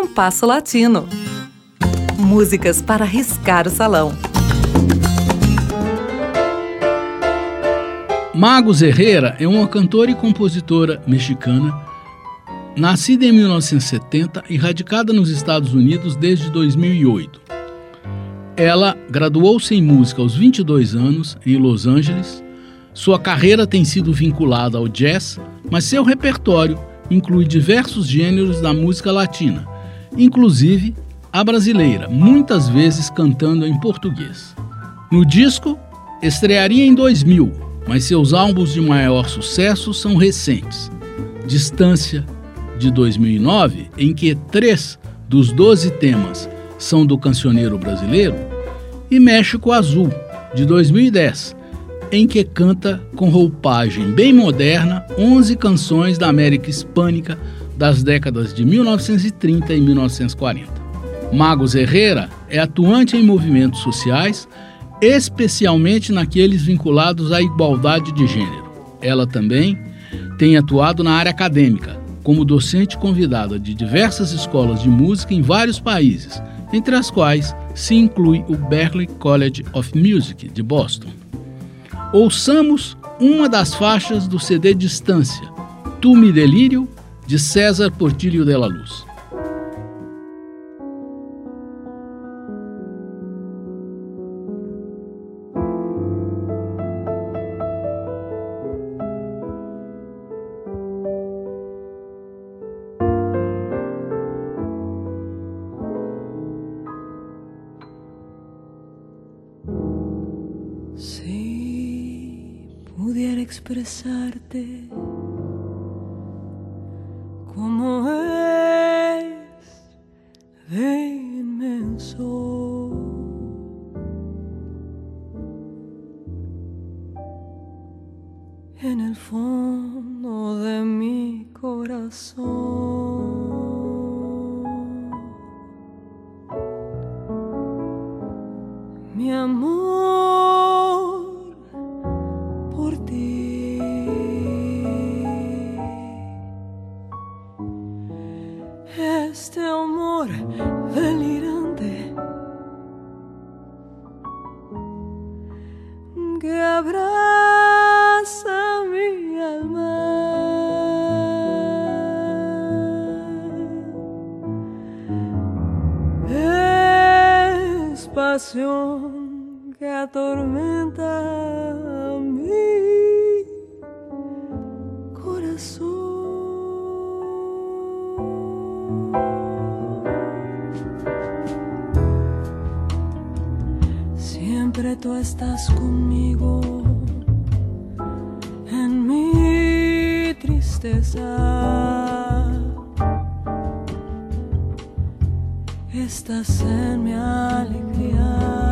Compasso Latino. Músicas para riscar o salão. Magos Herrera é uma cantora e compositora mexicana, nascida em 1970 e radicada nos Estados Unidos desde 2008. Ela graduou-se em música aos 22 anos em Los Angeles. Sua carreira tem sido vinculada ao jazz, mas seu repertório inclui diversos gêneros da música latina, inclusive a brasileira, muitas vezes cantando em português. No disco, estrearia em 2000 mas seus álbuns de maior sucesso são recentes. Distância, de 2009, em que três dos 12 temas são do cancioneiro brasileiro, e México Azul, de 2010, em que canta com roupagem bem moderna 11 canções da América Hispânica das décadas de 1930 e 1940. Magos Herrera é atuante em movimentos sociais especialmente naqueles vinculados à igualdade de gênero. Ela também tem atuado na área acadêmica, como docente convidada de diversas escolas de música em vários países, entre as quais se inclui o Berklee College of Music de Boston. Ouçamos uma das faixas do CD Distância, Tu Me Delírio, de César Portillo de la Luz. expresarte En el fondo de mi corazón, mi amor. Que atormenta mi corazón. Siempre tú estás conmigo en mi tristeza. Estás en mi alegría.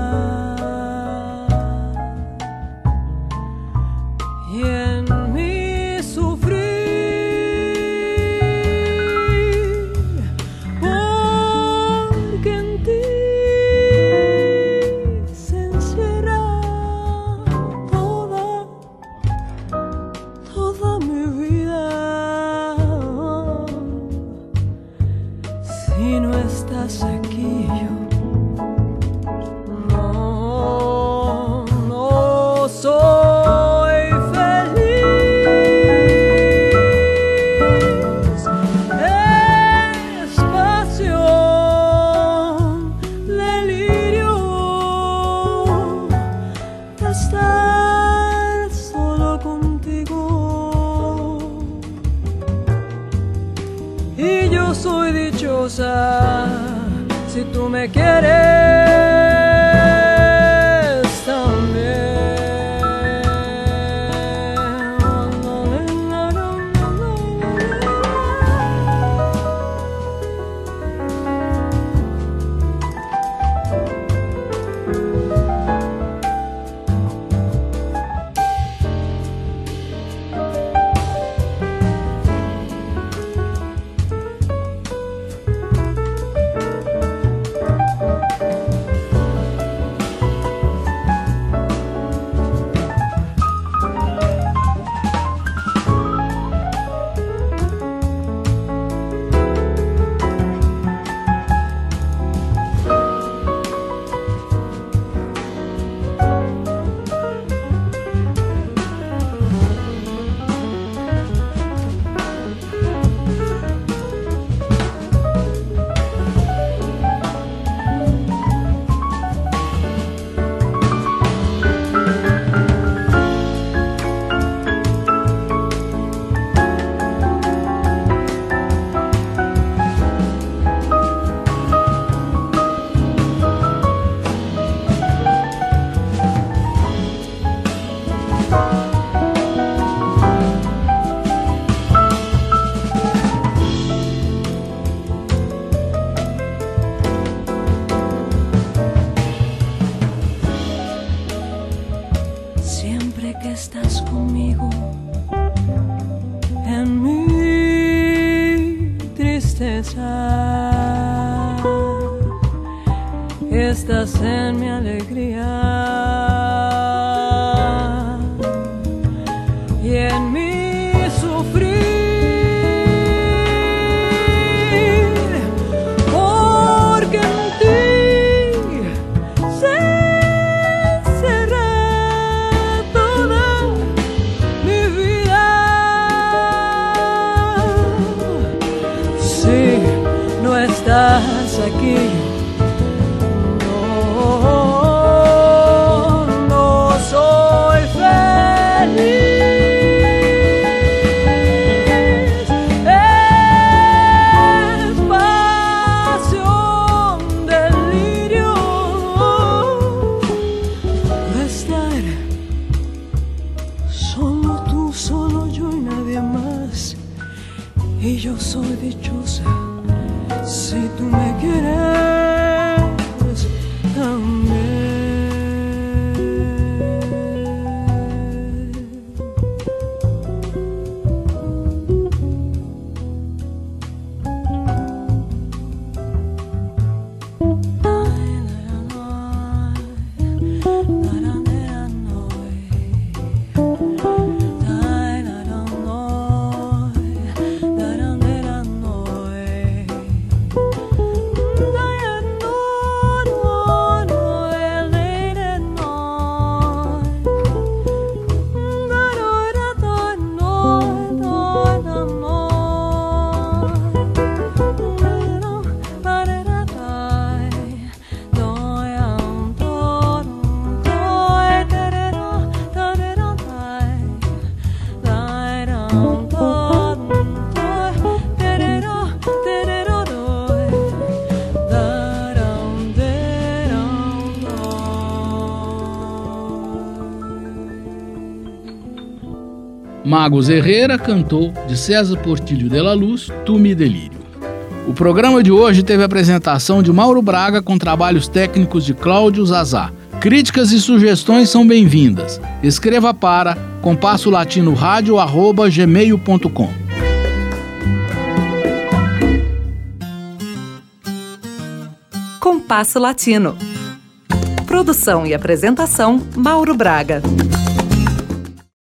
no estás aquí yo get Estás en mi alegría no you. Magos Herrera cantou de César Portilho de la Luz, Tu me delírio. O programa de hoje teve a apresentação de Mauro Braga com trabalhos técnicos de Cláudio Zazá. Críticas e sugestões são bem-vindas. Escreva para compasso latino arroba gmail.com. Compasso Latino. Produção e apresentação Mauro Braga.